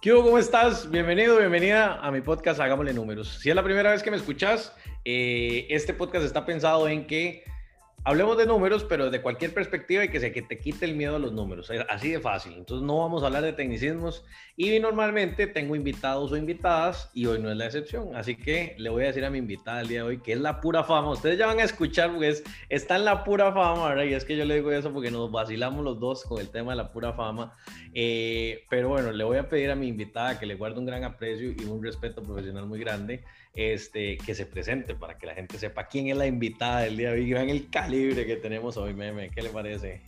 ¿Qué ¿Cómo estás? Bienvenido, bienvenida a mi podcast Hagámosle Números. Si es la primera vez que me escuchas, eh, este podcast está pensado en que hablemos de números, pero de cualquier perspectiva y que se que te quite el miedo a los números. Así de fácil. Entonces no vamos a hablar de tecnicismos y normalmente tengo invitados o invitadas y hoy no es la excepción. Así que le voy a decir a mi invitada el día de hoy que es la pura fama. Ustedes ya van a escuchar porque está en la pura fama, ¿verdad? Y es que yo le digo eso porque nos vacilamos los dos con el tema de la pura fama. Eh, pero bueno, le voy a pedir a mi invitada que le guarde un gran aprecio y un respeto profesional muy grande este, que se presente para que la gente sepa quién es la invitada del día de hoy. Vean el calibre que tenemos hoy, meme. ¿Qué le parece?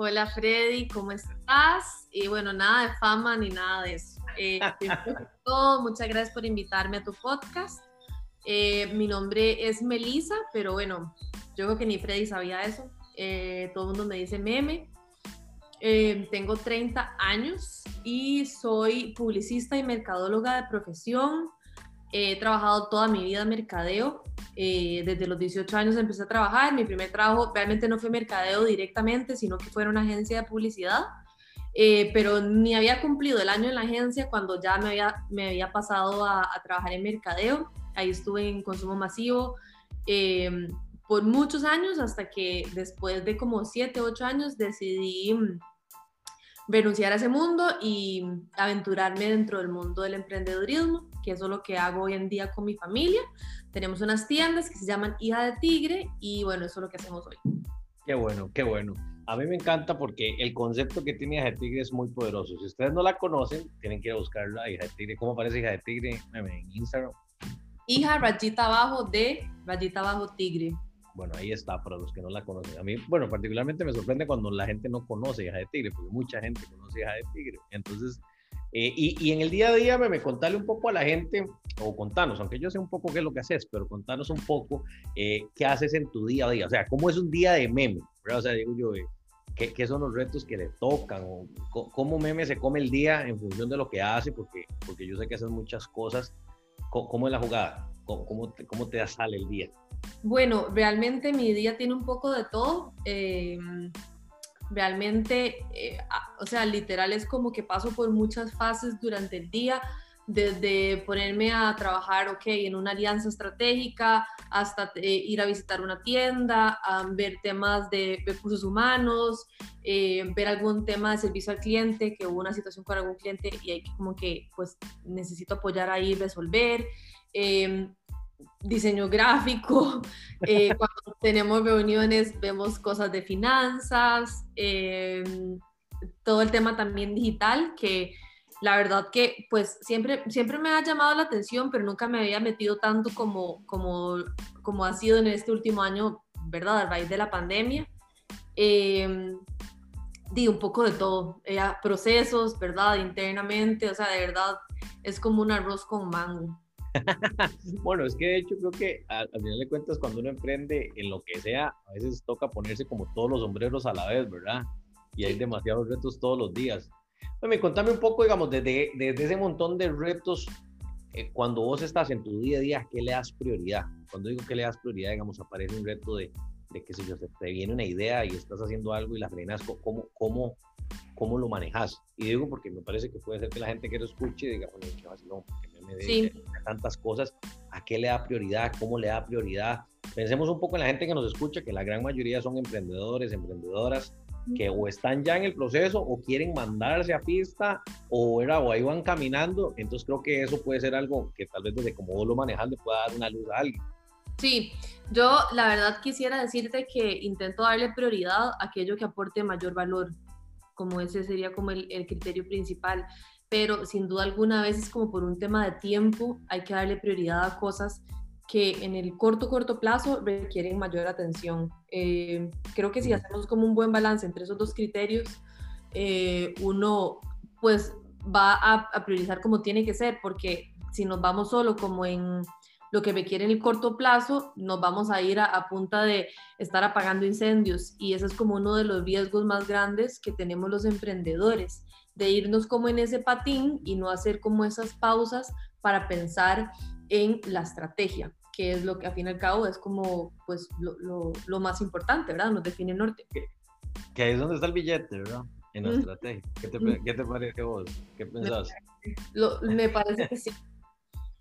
Hola Freddy, ¿cómo estás? Y bueno, nada de fama ni nada de eso. Eh, muchas gracias por invitarme a tu podcast. Eh, mi nombre es Melisa, pero bueno, yo creo que ni Freddy sabía eso. Eh, todo el mundo me dice meme. tengo 30 años y soy publicista y mercadóloga de profesión. He trabajado toda mi vida en mercadeo. Eh, desde los 18 años empecé a trabajar. Mi primer trabajo realmente no fue mercadeo directamente, sino que fue en una agencia de publicidad. Eh, pero ni había cumplido el año en la agencia cuando ya me había, me había pasado a, trabajar en mercadeo. Ahí estuve en consumo masivo eh, por muchos años hasta que después de como 7, 8 años decidí mm, renunciar a ese mundo y aventurarme dentro del mundo del emprendedurismo que eso es lo que hago hoy en día con mi familia. Tenemos unas tiendas que se llaman Hija de Tigre y bueno, eso es lo que hacemos hoy. Qué bueno, qué bueno. A mí me encanta porque el concepto que tiene Hija de Tigre es muy poderoso. Si ustedes no la conocen, tienen que ir a buscarla, Hija de Tigre. ¿Cómo aparece Hija de Tigre en Instagram? Hija rayita abajo de rayita abajo tigre. Bueno, ahí está para los que no la conocen. A mí, bueno, particularmente me sorprende cuando la gente no conoce Hija de Tigre, porque mucha gente conoce Hija de Tigre. Entonces, eh, y, en el día a día, me, contarle un poco a la gente, o contanos, aunque yo sé un poco qué es lo que haces, pero contanos un poco eh, qué haces en tu día a día. O sea, cómo es un día de meme, O sea, digo yo, eh, ¿qué, ¿qué, son los retos que le tocan? O, ¿Cómo meme se come el día en función de lo que hace? Porque, porque yo sé que haces muchas cosas. ¿Cómo, es la jugada? ¿Cómo, cómo, te, ¿Cómo te sale el día? Bueno, realmente mi día tiene un poco de todo realmente, eh, o sea, literal es como que paso por muchas fases durante el día, desde ponerme a trabajar, ok, en una alianza estratégica, hasta eh, ir a visitar una tienda, ver temas de recursos humanos, eh, ver algún tema de servicio al cliente, que hubo una situación con algún cliente y hay que como que, pues, necesito apoyar ahí, resolver. Em, diseño gráfico, eh, cuando tenemos reuniones vemos cosas de finanzas, em, todo el tema también digital, que la verdad que pues siempre, siempre me ha llamado la atención, pero nunca me había metido tanto como, como, como ha sido en este último año, ¿verdad? A raíz de la pandemia. Eh, di un poco de todo, eh, procesos, ¿verdad? Internamente, o sea, de verdad es como un arroz con mango. bueno, es que de hecho creo que al, final de cuentas cuando uno emprende en lo que sea, a veces toca ponerse como todos los sombreros a la vez, ¿verdad? Y hay demasiados retos todos los días. Bueno, contame un poco, digamos, desde, desde ese montón de retos, eh, cuando vos estás en tu día a día, ¿qué le das prioridad? Cuando digo que le das prioridad, digamos, aparece un reto de, de que si te viene una idea y estás haciendo algo y la frenas, ¿cómo, cómo, cómo lo manejas? Y digo porque me parece que puede ser que la gente que lo escuche diga, bueno, qué vacilón, de, tantas cosas, ¿a qué le da prioridad? ¿Cómo le da prioridad? Pensemos un poco en la gente que nos escucha, que la gran mayoría son emprendedores, emprendedoras, que o están ya en el proceso o quieren mandarse a pista o, era, o ahí van caminando. Entonces creo que eso puede ser algo que tal vez desde como vos lo manejas le pueda dar una luz a alguien. Sí, yo la verdad quisiera decirte que intento darle prioridad a aquello que aporte mayor valor, como ese sería como el, el criterio principal pero sin duda alguna a veces como por un tema de tiempo hay que darle prioridad a cosas que en el corto, corto plazo requieren mayor atención. Eh, creo que si hacemos como un buen balance entre esos dos criterios, eh, uno pues va a, a, priorizar como tiene que ser, porque si nos vamos solo como en lo que requiere en el corto plazo, nos vamos a ir a, a punta de estar apagando incendios y ese es como uno de los riesgos más grandes que tenemos los emprendedores de irnos como en ese patín y no hacer como esas pausas para pensar en la estrategia, que es lo que a fin y al cabo es como pues lo, lo, más importante, ¿verdad? Nos define el norte. Que, ahí es donde está el billete, ¿verdad? en la estrategia. ¿Qué te, ¿Qué te, parece vos? ¿Qué pensás? me parece que sí.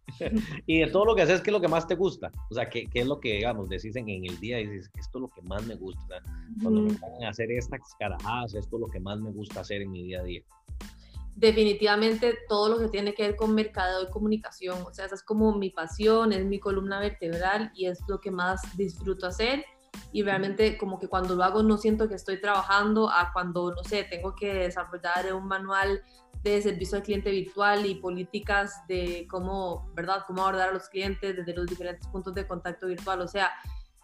y de todo lo que haces, ¿qué es lo que más te gusta? O sea, ¿qué, qué es lo que, digamos, decís en, el día? Y dices, esto es lo que más me gusta. O sea, cuando me ponen a hacer estas carajadas, esto es lo que más me gusta hacer en mi día a día. Definitivamente todo lo que tiene que ver con mercadeo y comunicación. O sea, esa es como mi pasión, es mi columna vertebral y es lo que más disfruto hacer. Y realmente como que cuando lo hago no siento que estoy trabajando a cuando, no sé, tengo que desarrollar un manual de servicio al cliente virtual y políticas de cómo, ¿verdad? Cómo abordar a los clientes desde los diferentes puntos de contacto virtual. O sea,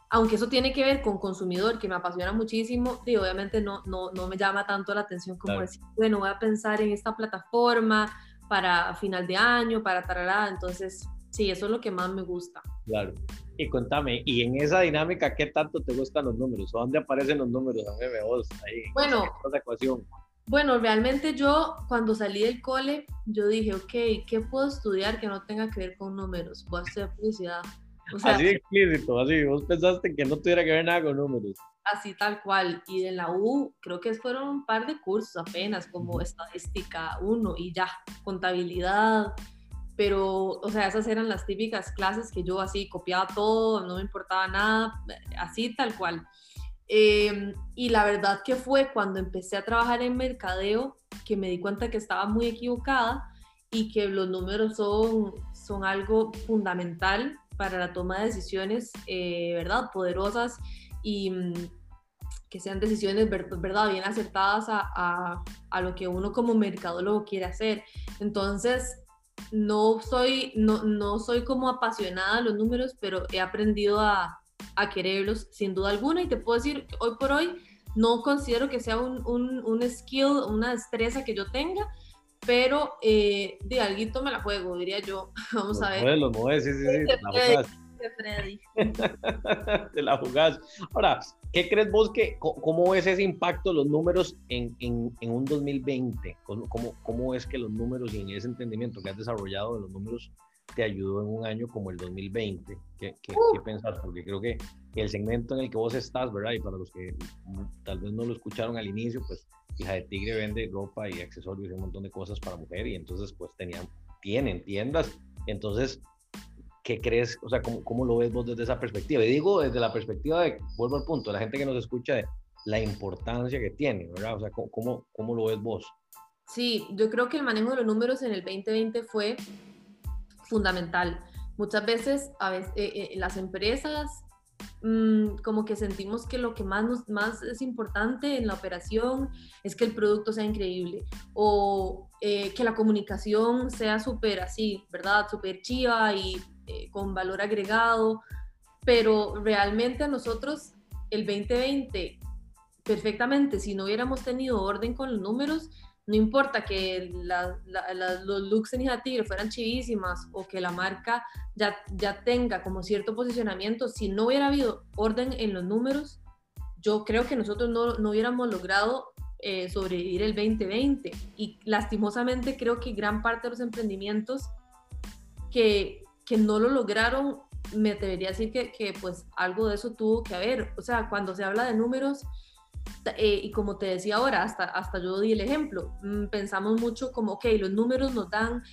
aunque eso tiene que ver con consumidor, que me apasiona muchísimo, y obviamente no, no, no me llama tanto la atención como decir, bueno, voy a pensar en esta plataforma para final de año, para tarará. Entonces, sí, eso es lo que más me gusta. Claro. Y contame, ¿y en esa dinámica qué tanto te gustan los números? ¿Dónde aparecen los números? A ver, vos, ahí, bueno, esa ecuación. Bueno, realmente yo cuando salí del cole, yo dije, ok, ¿qué puedo estudiar que no tenga que ver con números? Voy a hacer publicidad. así explícito, así, vos pensaste que no tuviera que ver nada con números. Así tal cual. Y en la U creo que fueron un par de cursos apenas, como estadística uno y ya, contabilidad. Pero, o sea, esas eran las típicas clases que yo así copiaba todo, no me importaba nada, así tal cual. Em, y la verdad que fue cuando empecé a trabajar en mercadeo que me di cuenta que estaba muy equivocada y que los números son, son algo fundamental para la toma de decisiones, eh, ¿verdad? Poderosas y mm, que sean decisiones, ¿verdad? Bien acertadas a, a, a, lo que uno como mercadólogo quiere hacer. Entonces, no soy, no, no soy como apasionada de los números, pero he aprendido a, a quererlos sin duda alguna y te puedo decir hoy por hoy no considero que sea un, un, un skill, una destreza que yo tenga, pero eh, de algo me la juego, diría yo. Vamos a ver. Los sí, sí, sí, te la Freddy. te la jugás. Ahora, ¿qué crees vos que, cómo ves ese impacto de los números en, en, en un 2020? ¿Cómo, ¿Cómo, cómo, es que los números y en ese entendimiento que has desarrollado de los números te ayudó en un año como el 2020? ¿Qué, qué, uh. pensás? Porque creo que el segmento en el que vos estás, ¿verdad? Y para los que tal vez no lo escucharon al inicio, pues Hija de Tigre vende ropa y accesorios y un montón de cosas para mujer y entonces pues tenían, tienen tiendas. Entonces, ¿qué crees? O sea, ¿cómo, ¿cómo, lo ves vos desde esa perspectiva? Y digo desde la perspectiva de, vuelvo al punto, la gente que nos escucha de la importancia que tiene, ¿verdad? O sea, ¿cómo, cómo lo ves vos? Sí, yo creo que el manejo de los números en el 2020 fue fundamental. Muchas veces, a veces eh, eh, las empresas mm, como que sentimos que lo que más, nos, más es importante en la operación es que el producto sea increíble o eh, que la comunicación sea súper así, ¿verdad? Súper chiva y con valor agregado, pero realmente a nosotros el 2020, perfectamente, si no hubiéramos tenido orden con los números, no importa que los looks en Hija Tigre fueran chivísimas o que la marca ya, ya tenga como cierto posicionamiento, si no hubiera habido orden en los números, yo creo que nosotros no, no hubiéramos logrado eh, sobrevivir el 2020. Y lastimosamente creo que gran parte de los emprendimientos que, que no lo lograron, me atrevería a decir que, que pues algo de eso tuvo que haber. O sea, cuando se habla de números, eh, y como te decía ahora, hasta, hasta yo di el ejemplo, mm, pensamos mucho como, ok, los números nos dan,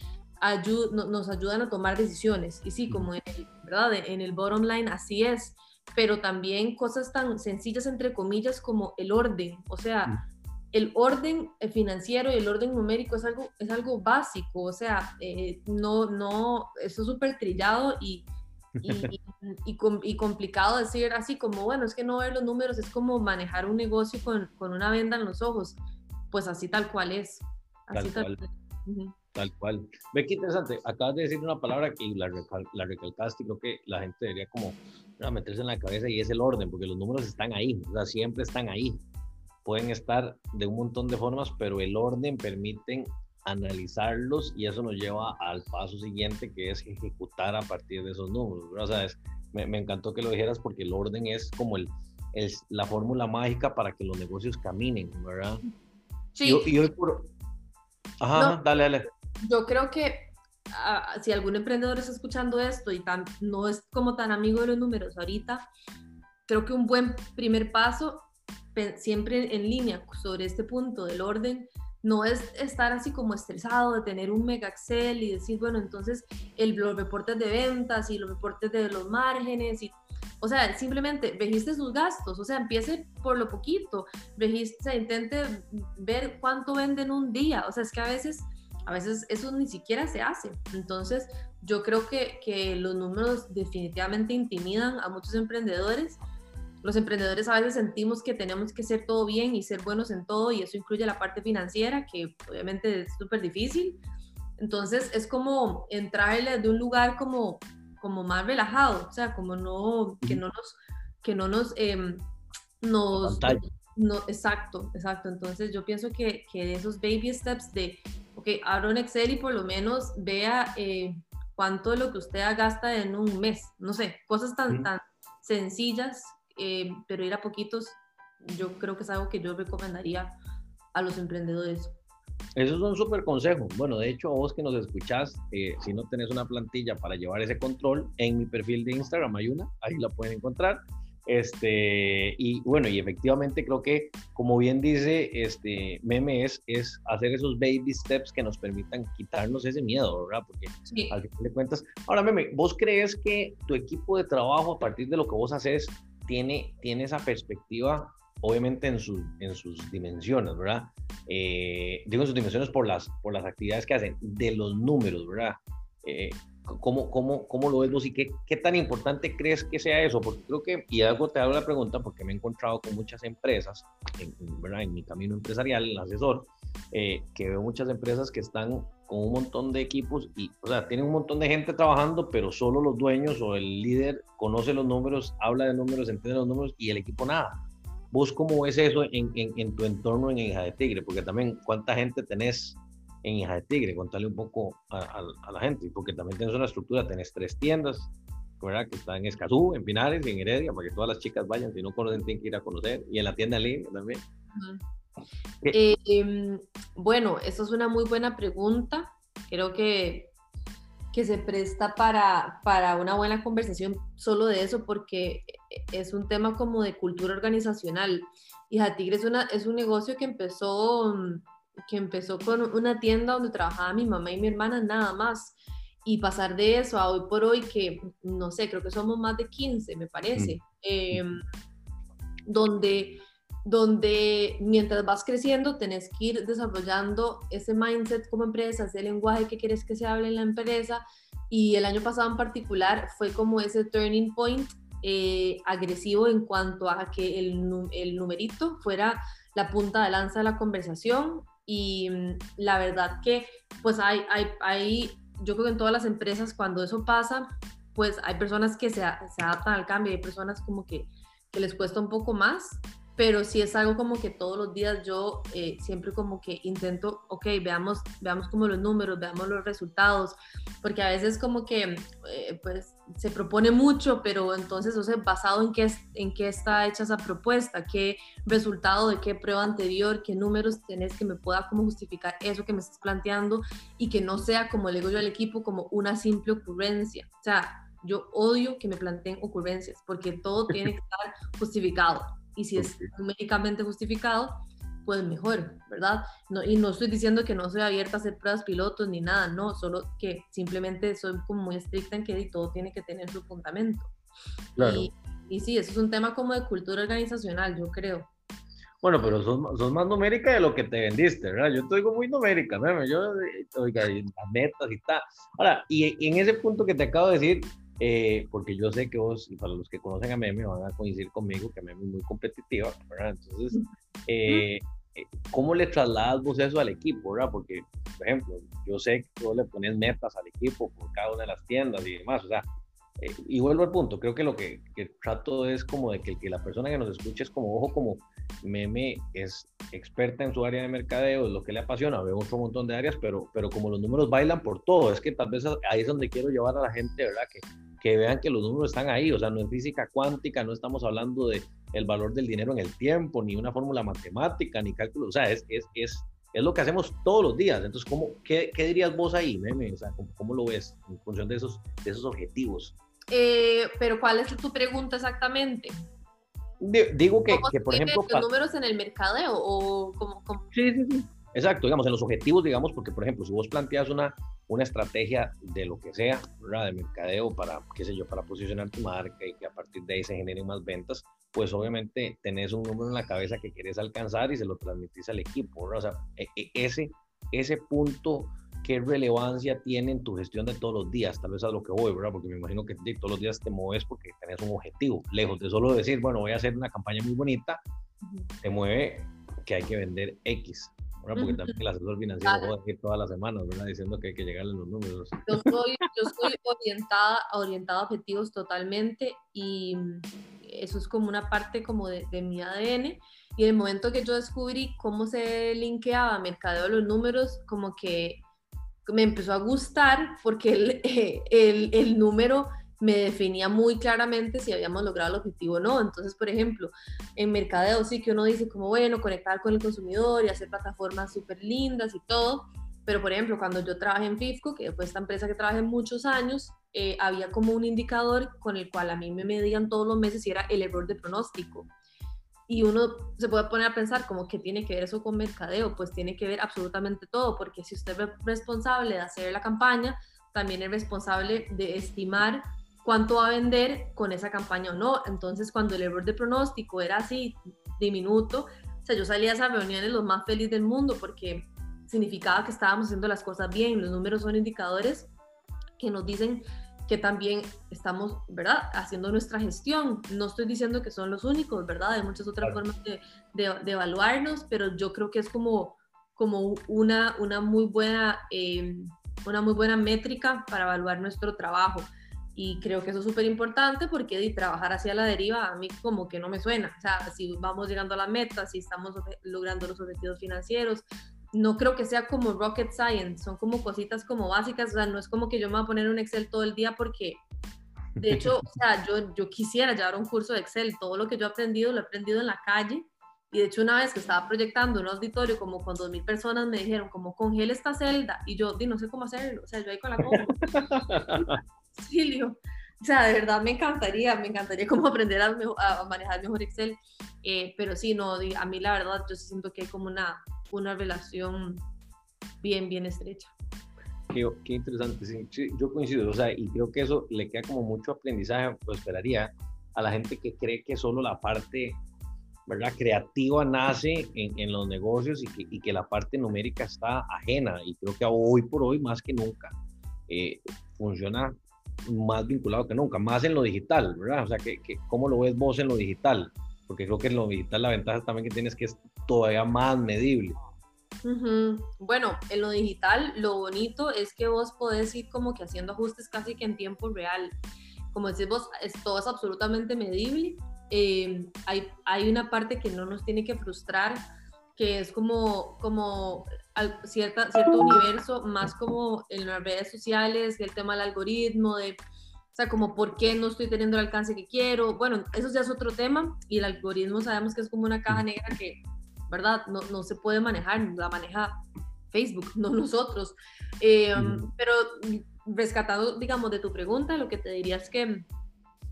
nos ayudan a tomar decisiones, y sí, como en el, ¿verdad? en el bottom line así es, pero también cosas tan sencillas, entre comillas, como el orden, o sea, el orden financiero y el orden numérico es algo, es algo básico, o sea, eh, no, no, eso es súper trillado y y, y, complicado decir así como, bueno, es que no ver los números es como manejar un negocio con, con una venda en los ojos. Pues así tal cual es. Así tal, cual. Tal cual. Ve qué interesante. Acabas de decir una palabra que la, la recalcaste y creo que la gente debería como meterse en la cabeza y es el orden, porque los números están ahí, o sea, siempre están ahí. Pueden estar de un montón de formas, pero el orden permiten analizarlos y eso nos lleva al paso siguiente que es ejecutar a partir de esos números. O sea, me, me, encantó que lo dijeras porque el orden es como el, es la fórmula mágica para que los negocios caminen, ¿verdad? Sí. Y, hoy por... Ajá, dale, dale. Yo creo que ah, si algún emprendedor está escuchando esto y tan, no es como tan amigo de los números ahorita, creo que un buen primer paso siempre en línea sobre este punto del orden, no es estar así como estresado de tener un mega Excel y decir, bueno, entonces el, los reportes de ventas y los reportes de los márgenes y o sea, simplemente registre sus gastos, o sea, empiece por lo poquito, registre, intente ver cuánto vende en un día, o sea, es que a veces, a veces eso ni siquiera se hace. Entonces, yo creo que, que los números definitivamente intimidan a muchos emprendedores. Los emprendedores a veces sentimos que tenemos que hacer todo bien y ser buenos en todo, y eso incluye la parte financiera, que obviamente es súper difícil. Entonces, es como entrarle de un lugar como como más relajado, o sea, como no, que no nos, que no nos, eh, nos, no, exacto, exacto, entonces yo pienso que, que esos baby steps de, ok, abra un Excel y por lo menos vea eh, cuánto de lo que usted gasta en un mes, no sé, cosas tan, tan sencillas, eh, pero ir a poquitos, yo creo que es algo que yo recomendaría a los emprendedores. Eso es un súper consejo. Bueno, de hecho, vos que nos escuchás, eh, si no tenés una plantilla para llevar ese control, en mi perfil de Instagram hay una, ahí la pueden encontrar. Este, y bueno, y efectivamente creo que, como bien dice este Meme, es, es hacer esos baby steps que nos permitan quitarnos ese miedo, ¿verdad? Porque al final de cuentas, ahora Meme, ¿vos crees que tu equipo de trabajo, a partir de lo que vos haces, tiene, tiene esa perspectiva obviamente en, sus en sus dimensiones, ¿verdad? Eh, digo en sus dimensiones por las, por las actividades que hacen, de los números, ¿verdad? Eh, ¿cómo, cómo, cómo, lo ves vos y qué, qué, tan importante crees que sea eso? Porque creo que, y algo te hago la pregunta, porque me he encontrado con muchas empresas, en, ¿verdad? en mi camino empresarial, el asesor, eh, que veo muchas empresas que están con un montón de equipos y, o sea, tienen un montón de gente trabajando, pero solo los dueños o el líder conoce los números, habla de números, entiende los números y el equipo nada. ¿Vos cómo ves eso en, en, en, tu entorno en Hija de Tigre? Porque también, ¿cuánta gente tenés en Hija de Tigre? Contale un poco a, a, la gente, porque también tienes una estructura, tenés tres tiendas, ¿verdad? Que están en Escazú, en Pinares y en Heredia, para que todas las chicas vayan, si no conocen, tienen que ir a conocer, y en la tienda en línea también. Eh, bueno, eso es una muy buena pregunta. Creo que que se presta para, para una buena conversación solo de eso, porque es un tema como de cultura organizacional. Y Tigre es, una, es un negocio que empezó, que empezó con una tienda donde trabajaba mi mamá y mi hermana nada más. Y pasar de eso a hoy por hoy, que no sé, creo que somos más de 15, me parece, mm. em, donde donde mientras vas creciendo tenés que ir desarrollando ese mindset como empresa, ese lenguaje que quieres que se hable en la empresa. Y el año pasado en particular fue como ese turning point eh, agresivo en cuanto a que el, el, numerito fuera la punta de lanza de la conversación. Y mm, la verdad que pues hay, hay, hay, yo creo que en todas las empresas cuando eso pasa, pues hay personas que se, adaptan al cambio, hay personas como que les cuesta un poco más pero sí es algo como que todos los días yo eh, siempre como que intento, ok, veamos, veamos como los números, veamos los resultados, porque a veces como que eh, pues se propone mucho, pero entonces, o sea, basado en qué, en qué está hecha esa propuesta, qué resultado de qué prueba anterior, qué números tenés que me pueda como justificar eso que me estás planteando y que no sea, como le digo yo al equipo, como una simple ocurrencia. O sea, yo odio que me planteen ocurrencias porque todo tiene que estar justificado y si es médicamente justificado, pues mejor, ¿verdad? No, y no estoy diciendo que no soy abierta a hacer pruebas pilotos ni nada, no, solo que simplemente soy como muy estricta en que todo tiene que tener su fundamento. Claro. Y, y sí, eso es un tema como de cultura organizacional, yo creo. Bueno, pero sos, más numérica de lo que te vendiste, ¿verdad? Yo te digo muy numérica, ¿verdad? Yo, oiga, las metas y tal. Ahora, y, y en ese punto que te acabo de decir, eh, porque yo sé que vos, y para los que conocen a Meme, van a coincidir conmigo que Meme es muy competitiva, ¿verdad? Entonces, eh, eh, ¿cómo le trasladas vos eso al equipo, verdad? Porque, por ejemplo, yo sé que vos le pones metas al equipo por cada una de las tiendas y demás, o sea, y vuelvo al punto, creo que lo que, que, trato es como de que, que la persona que nos escuche es como, ojo, como Meme es experta en su área de mercadeo, es lo que le apasiona, veo otro montón de áreas, pero, pero como los números bailan por todo, es que tal vez ahí es donde quiero llevar a la gente, ¿verdad? Que, que vean que los números están ahí, o sea, no es física cuántica, no estamos hablando de el valor del dinero en el tiempo, ni una fórmula matemática, ni cálculo, o sea, es, es, es, es lo que hacemos todos los días. Entonces, ¿cómo, qué, qué dirías vos ahí, meme? O sea, ¿cómo, ¿cómo, lo ves en función de esos, de esos objetivos? Eh, pero, ¿cuál es tu pregunta exactamente? Digo que, que por ejemplo... ¿Los números en el mercadeo o como, Sí, sí, sí. Exacto, digamos, en los objetivos, digamos, porque por ejemplo, si vos planteas una, una estrategia de lo que sea, ¿verdad? De mercadeo para, qué sé yo, para posicionar tu marca y que a partir de ahí se generen más ventas, pues obviamente tenés un número en la cabeza que quieres alcanzar y se lo transmitís al equipo, ¿verdad? O sea, e, e, ese, ese punto, ¿qué relevancia tiene en tu gestión de todos los días? Tal vez a lo que voy, ¿verdad? Porque me imagino que todos los días te mueves porque tenés un objetivo, lejos de solo decir, bueno, voy a hacer una campaña muy bonita, te mueve que hay que vender X, porque también el asesor financiero puede decir todas las semanas, ¿verdad? Diciendo que hay que llegarle los números. Yo soy, yo soy orientada, orientada a objetivos totalmente y eso es como una parte como de, de mi ADN. Y el momento que yo descubrí cómo se linkeaba mercadeo de los números, como que me empezó a gustar porque el, el, el número me definía muy claramente si habíamos logrado el objetivo o no. Entonces, por ejemplo, en mercadeo sí que uno dice como, bueno, conectar con el consumidor y hacer plataformas súper lindas y todo. Pero, por ejemplo, cuando yo trabajé en FIFCO, que fue esta empresa que trabajé muchos años, eh, había como un indicador con el cual a mí me medían todos los meses y era el error de pronóstico. Y uno se puede poner a pensar como que tiene que ver eso con mercadeo, pues tiene que ver absolutamente todo, porque si usted es responsable de hacer la campaña, también es responsable de estimar cuánto va a vender con esa campaña o no. Entonces, cuando el error de pronóstico era así diminuto, o sea, yo salía a esas reuniones los más feliz del mundo porque significaba que estábamos haciendo las cosas bien. Los números son indicadores que nos dicen que también estamos, ¿verdad?, haciendo nuestra gestión. No estoy diciendo que son los únicos, ¿verdad? Hay muchas otras formas de, de, evaluarnos, pero yo creo que es como, como una, una, muy buena, eh, una muy buena métrica para evaluar nuestro trabajo. Y creo que eso es súper importante porque de trabajar hacia la deriva a mí como que no me suena. O sea, si vamos llegando a la meta, si estamos logrando los objetivos financieros, no creo que sea como rocket science, son como cositas como básicas, o sea, no es como que yo me voy a poner un Excel todo el día porque, de hecho, o sea, yo, yo quisiera llevar un curso de Excel, todo lo que yo he aprendido lo he aprendido en la calle, y de hecho una vez que estaba proyectando un auditorio como con 2.000 personas me dijeron como congela esta celda, y yo, di, no sé cómo hacerlo, o sea, yo ahí con la auxilio. O sea, de verdad me encantaría, me encantaría como aprender a, manejar mejor Excel, eh, pero sí, no, a mí la verdad yo siento que hay como una, una relación bien, bien estrecha. Qué, qué interesante, sí, yo coincido, o sea, y creo que eso le queda como mucho aprendizaje, pues esperaría a la gente que cree que solo la parte ¿verdad? creativa nace en, en los negocios y que, y que, la parte numérica está ajena. Y creo que hoy por hoy, más que nunca, eh, funciona más vinculado que nunca, más en lo digital, ¿verdad? O sea, que, ¿cómo lo ves vos en lo digital? Porque creo que en lo digital la ventaja también que tienes que es todavía más medible. Bueno, en lo digital lo bonito es que vos podés ir como que haciendo ajustes casi que en tiempo real. Como decís vos, es, todo es absolutamente medible. Eh, hay, hay una parte que no nos tiene que frustrar, que es como, como cierta, cierto universo, más como en las redes sociales, el tema del algoritmo, de, o sea, como por qué no estoy teniendo el alcance que quiero. Bueno, eso ya es otro tema y el algoritmo sabemos que es como una caja negra que, ¿verdad? No, no se puede manejar, la maneja Facebook, no nosotros. Eh, pero rescatado, digamos, de tu pregunta, lo que te diría es que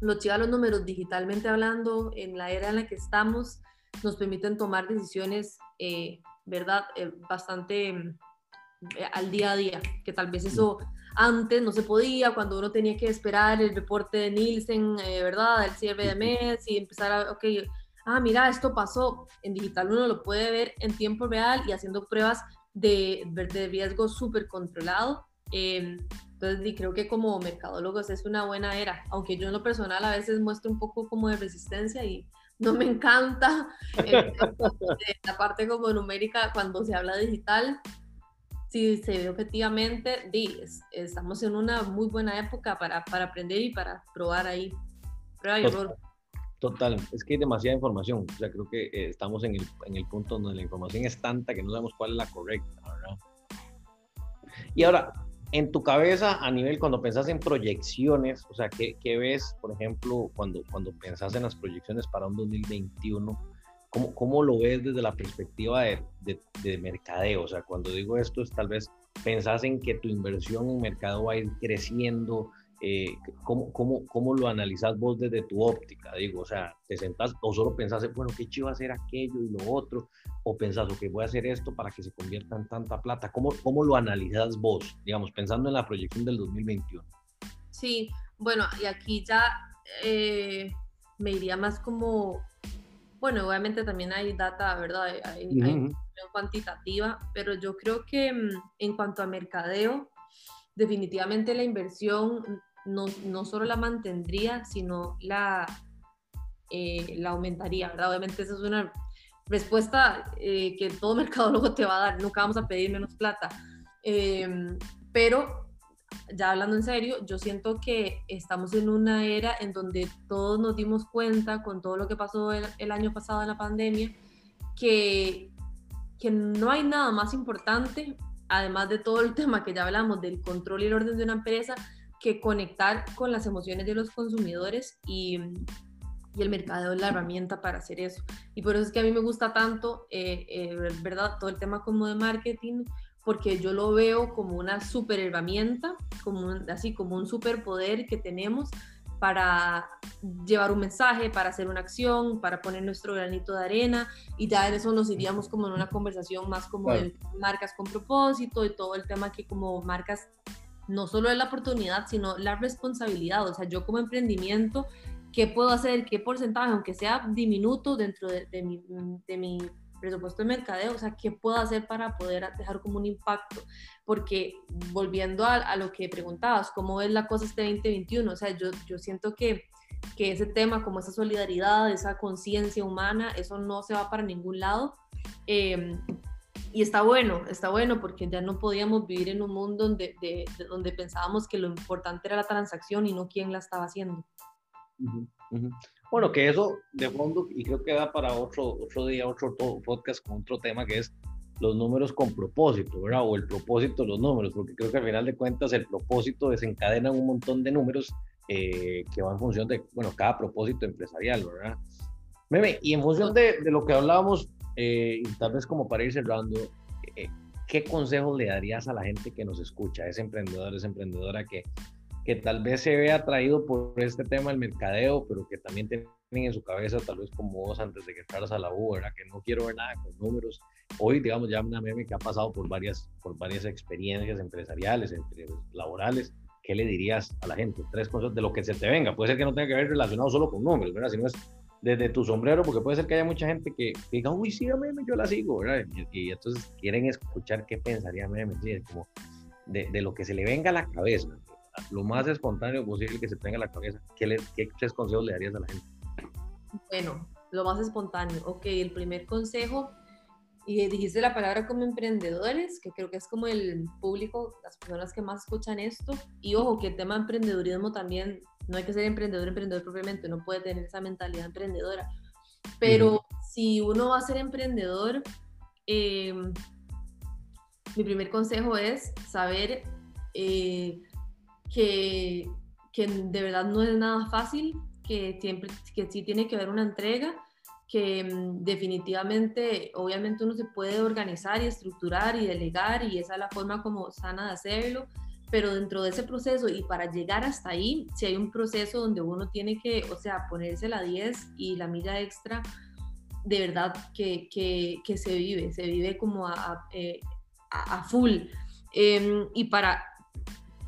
los chivos los números digitalmente hablando, en la era en la que estamos, nos permiten tomar decisiones eh, ¿verdad? Eh, bastante eh, al día a día, que tal vez eso antes no se podía, cuando uno tenía que esperar el reporte de Nielsen, eh, ¿verdad? El cierre de mes y empezar a, ok, ah, mira, esto pasó. En digital uno lo puede ver en tiempo real y haciendo pruebas de, de riesgo súper controlado. Em, entonces, creo que como mercadólogos es una buena era, aunque yo en lo personal a veces muestro un poco como de resistencia y no me encanta la parte como numérica cuando se habla digital. Si se ve objetivamente, estamos en una muy buena época para, para aprender y para probar ahí. Prueba y error. Total, es que hay demasiada información. O sea, creo que eh, estamos en el, en el punto donde la información es tanta que no sabemos cuál es la correcta, ¿verdad? Y ahora, en tu cabeza, a nivel cuando pensás en proyecciones, o sea, ¿qué, qué ves, por ejemplo, cuando, cuando pensás en las proyecciones para un 2021? ¿Cómo, cómo lo ves desde la perspectiva de, de, mercadeo? O sea, cuando digo esto, es tal vez pensás en que tu inversión en mercado va a ir creciendo, eh, ¿cómo, cómo, cómo, lo analizas vos desde tu óptica? Digo, o sea, ¿te sentás o solo pensás, bueno, qué chido hacer aquello y lo otro? ¿O pensás, ok, voy a hacer esto para que se convierta en tanta plata? ¿Cómo, cómo lo analizas vos, digamos, pensando en la proyección del 2021? Sí, bueno, y aquí ya eh, me iría más como, bueno, obviamente también hay data, ¿verdad? Hay, cuantitativa, pero yo creo que mm, en cuanto a mercadeo, definitivamente la inversión no, no solo la mantendría, sino la, eh, la aumentaría, ¿verdad? Obviamente esa es una respuesta eh, que todo mercadólogo te va a dar, nunca vamos a pedir menos plata. Em, pero ya hablando en serio, yo siento que estamos en una era en donde todos nos dimos cuenta con todo lo que pasó el, el año pasado en la pandemia, que, que no hay nada más importante, además de todo el tema que ya hablamos del control y el orden de una empresa, que conectar con las emociones de los consumidores y, y el mercado es la herramienta para hacer eso. Y por eso es que a mí me gusta tanto, eh, eh, ¿verdad? Todo el tema como de marketing, porque yo lo veo como una super herramienta, como así como un superpoder que tenemos para llevar un mensaje, para hacer una acción, para poner nuestro granito de arena y ya en eso nos iríamos como en una conversación más como de marcas con propósito y todo el tema que como marcas no solo es la oportunidad, sino la responsabilidad. O sea, yo como emprendimiento, ¿qué puedo hacer? ¿Qué porcentaje, aunque sea diminuto dentro de, mi, de mi presupuesto de mercadeo, o sea, ¿qué puedo hacer para poder dejar como un impacto? Porque volviendo a, lo que preguntabas, ¿cómo es la cosa este 2021? O sea, yo, yo siento que, que ese tema, como esa solidaridad, esa conciencia humana, eso no se va para ningún lado. Em, y está bueno, está bueno porque ya no podíamos vivir en un mundo donde, de, donde pensábamos que lo importante era la transacción y no quién la estaba haciendo. Bueno, que eso de fondo, y creo que da para otro, otro día, otro podcast con otro tema que es los números con propósito, ¿verdad? O el propósito de los números, porque creo que al final de cuentas el propósito desencadena un montón de números eh, que van en función de, bueno, cada propósito empresarial, ¿verdad? Meme, y en función de, de lo que hablábamos, eh, y tal vez como para ir cerrando, eh, ¿qué consejos le darías a la gente que nos escucha, ese emprendedor, esa emprendedora que que tal vez se vea atraído por este tema del mercadeo, pero que también tienen en su cabeza, tal vez como vos antes de que entraras a la U, ¿verdad? Que no quiero ver nada con números. Hoy, digamos, ya una meme que ha pasado por varias, por varias experiencias empresariales, laborales, ¿qué le dirías a la gente? Tres cosas de lo que se te venga. Puede ser que no tenga que ver relacionado solo con números, ¿verdad? Sino es desde tu sombrero, porque puede ser que haya mucha gente que, diga, uy, sí, meme, yo la sigo, ¿verdad? Y, entonces quieren escuchar qué pensaría meme, ¿sí? como de, de, lo que se le venga a la cabeza lo más espontáneo posible que se tenga en la cabeza. ¿Qué, ¿Qué tres consejos le darías a la gente? Bueno, lo más espontáneo. Ok, el primer consejo, y dijiste la palabra como emprendedores, que creo que es como el público, las personas que más escuchan esto. Y ojo, que el tema de emprendedurismo también, no hay que ser emprendedor, emprendedor propiamente, no puede tener esa mentalidad emprendedora. Pero si uno va a ser emprendedor, eh, mi primer consejo es saber eh, que, que de verdad no es nada fácil, que, siempre, que sí tiene que haber una entrega, que mm, definitivamente, obviamente uno se puede organizar y estructurar y delegar y esa es la forma como sana de hacerlo, pero dentro de ese proceso y para llegar hasta ahí, si hay un proceso donde uno tiene que, o sea, ponerse la 10 y la milla extra, de verdad que, que, se vive, se vive como a, a, eh, full. Em, y para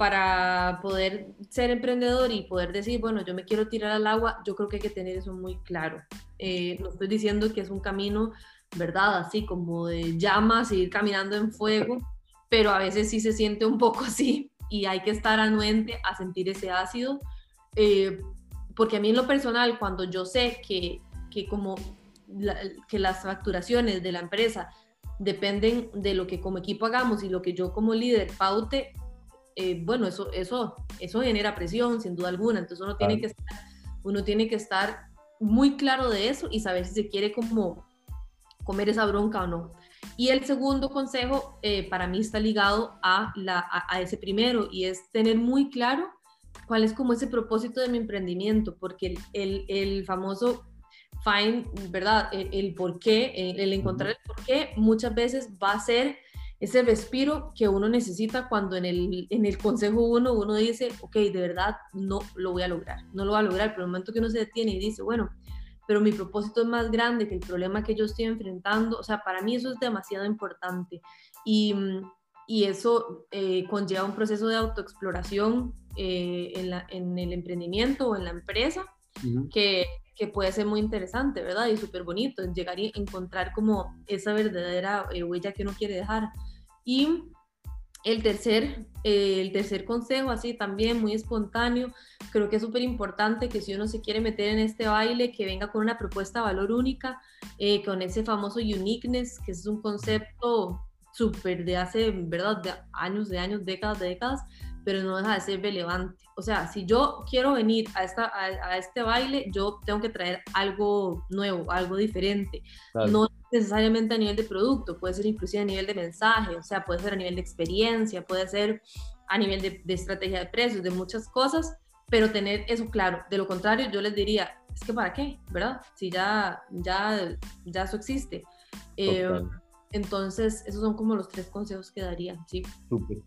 para poder ser emprendedor y poder decir, bueno, yo me quiero tirar al agua, yo creo que hay que tener eso muy claro. Eh, no estoy diciendo que es un camino, ¿verdad? Así como de llamas, ir caminando en fuego, pero a veces sí se siente un poco así y hay que estar anuente a sentir ese ácido. Eh, porque a mí en lo personal, cuando yo sé que, que como que las facturaciones de la empresa dependen de lo que como equipo hagamos y lo que yo como líder paute, eh, bueno, eso, eso, eso genera presión, sin duda alguna. Entonces uno tiene, que estar, uno tiene que estar muy claro de eso y saber si se quiere como comer esa bronca o no. Y el segundo consejo eh, para mí está ligado a, la, a, ese primero y es tener muy claro cuál es como ese propósito de mi emprendimiento, porque el, el, famoso find, ¿verdad? El, por qué, el, encontrar el por qué muchas veces va a ser ese respiro que uno necesita cuando en el, en el consejo uno, uno dice, ok, de verdad no lo voy a lograr, no lo voy a lograr, pero el momento que uno se detiene y dice, bueno, pero mi propósito es más grande que el problema que yo estoy enfrentando, o sea, para mí eso es demasiado importante y, y eso eh, conlleva un proceso de autoexploración eh, en, la, en, el emprendimiento o en la empresa que, que, puede ser muy interesante, ¿verdad? Y súper bonito, llegar y encontrar como esa verdadera eh, huella que uno quiere dejar. Y el tercer, eh, el tercer consejo, así también muy espontáneo, creo que es súper importante que si uno se quiere meter en este baile, que venga con una propuesta de valor única, eh, con ese famoso uniqueness, que es un concepto súper de hace, ¿verdad?, de años, de años, décadas, de décadas, pero no deja de ser relevante. O sea, si yo quiero venir a, esta, a, este baile, yo tengo que traer algo nuevo, algo diferente. No necesariamente a nivel de producto, puede ser inclusive a nivel de mensaje, o sea, puede ser a nivel de experiencia, puede ser a nivel de, estrategia de precios, de muchas cosas, pero tener eso claro. De lo contrario, yo les diría, es que para qué, ¿verdad? Si ya, ya, ya eso existe. Eh, entonces, esos son como los tres consejos que daría, sí. Súper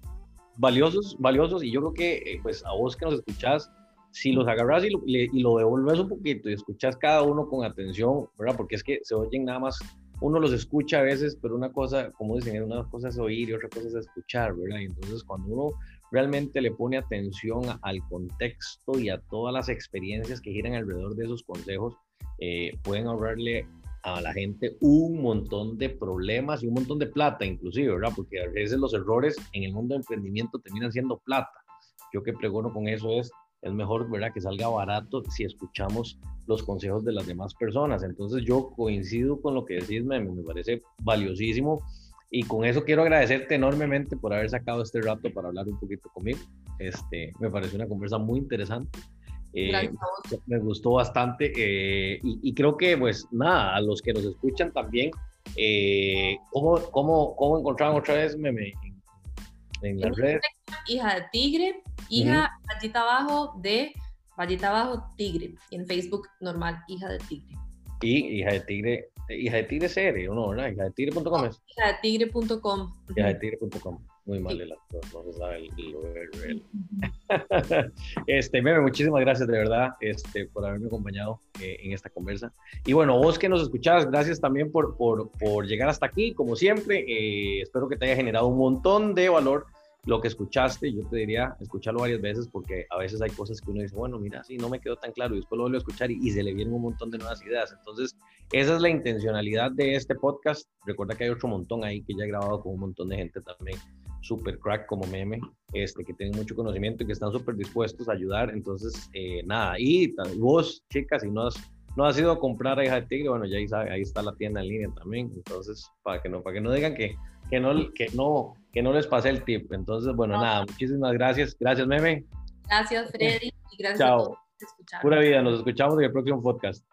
valiosos, valiosos, y yo creo que, eh, pues, a vos que nos escuchás, si los agarras y lo, y lo devuelves un poquito y escuchas cada uno con atención, ¿verdad? Porque es que se oyen nada más, uno los escucha a veces, pero una cosa, como dicen, una cosa es oír y otra cosa es escuchar, ¿verdad? Y entonces cuando uno realmente le pone atención al contexto y a todas las experiencias que giran alrededor de esos consejos, eh, pueden ahorrarle a la gente un montón de problemas y un montón de plata inclusive, ¿verdad? Porque a veces los errores en el mundo de emprendimiento terminan siendo plata. Yo que pregono con eso es, es mejor, ¿verdad? Que salga barato si escuchamos los consejos de las demás personas. Entonces yo coincido con lo que decís, me, me parece valiosísimo. Y con eso quiero agradecerte enormemente por haber sacado este rato para hablar un poquito conmigo. Este, me parece una conversa muy interesante. Eh, me gustó bastante eh, y, creo que pues nada, a los que nos escuchan también, eh, ¿cómo, cómo, cómo encontraron otra vez meme en, las redes? Hija de tigre, hija uh abajo de rayita abajo tigre y en Facebook normal, hija de tigre. Y hija de tigre, hija de tigre serie, ¿o no? ¿verdad? Hija de tigre.com es. Hija de tigre.com. Hija de tigre.com. Muy mal el actor, no se sabe el, este, Meme, muchísimas gracias de verdad este, por haberme acompañado eh, en esta conversa. Y bueno, vos que nos escuchás, gracias también por, por, por llegar hasta aquí, como siempre. Eh, espero que te haya generado un montón de valor lo que escuchaste, yo te diría escucharlo varias veces porque a veces hay cosas que uno dice, bueno, mira, sí, no me quedó tan claro y después lo vuelvo a escuchar y, se le vienen un montón de nuevas ideas. Entonces, esa es la intencionalidad de este podcast. Recuerda que hay otro montón ahí que ya he grabado con un montón de gente también super crack como meme, este, que tienen mucho conocimiento y que están súper dispuestos a ayudar. Entonces, eh, nada, y vos, chicas, si no has, no has ido a comprar a Hija de Tigre, bueno, ya ahí, ahí está la tienda en línea también. Entonces, para que no, para que no digan que, que, no, que, no, que no les pase el tip. Entonces, bueno, nada, muchísimas gracias. Gracias, meme. Gracias, Freddy. Y gracias Chao. por escuchar. Pura vida, nos escuchamos en el próximo podcast.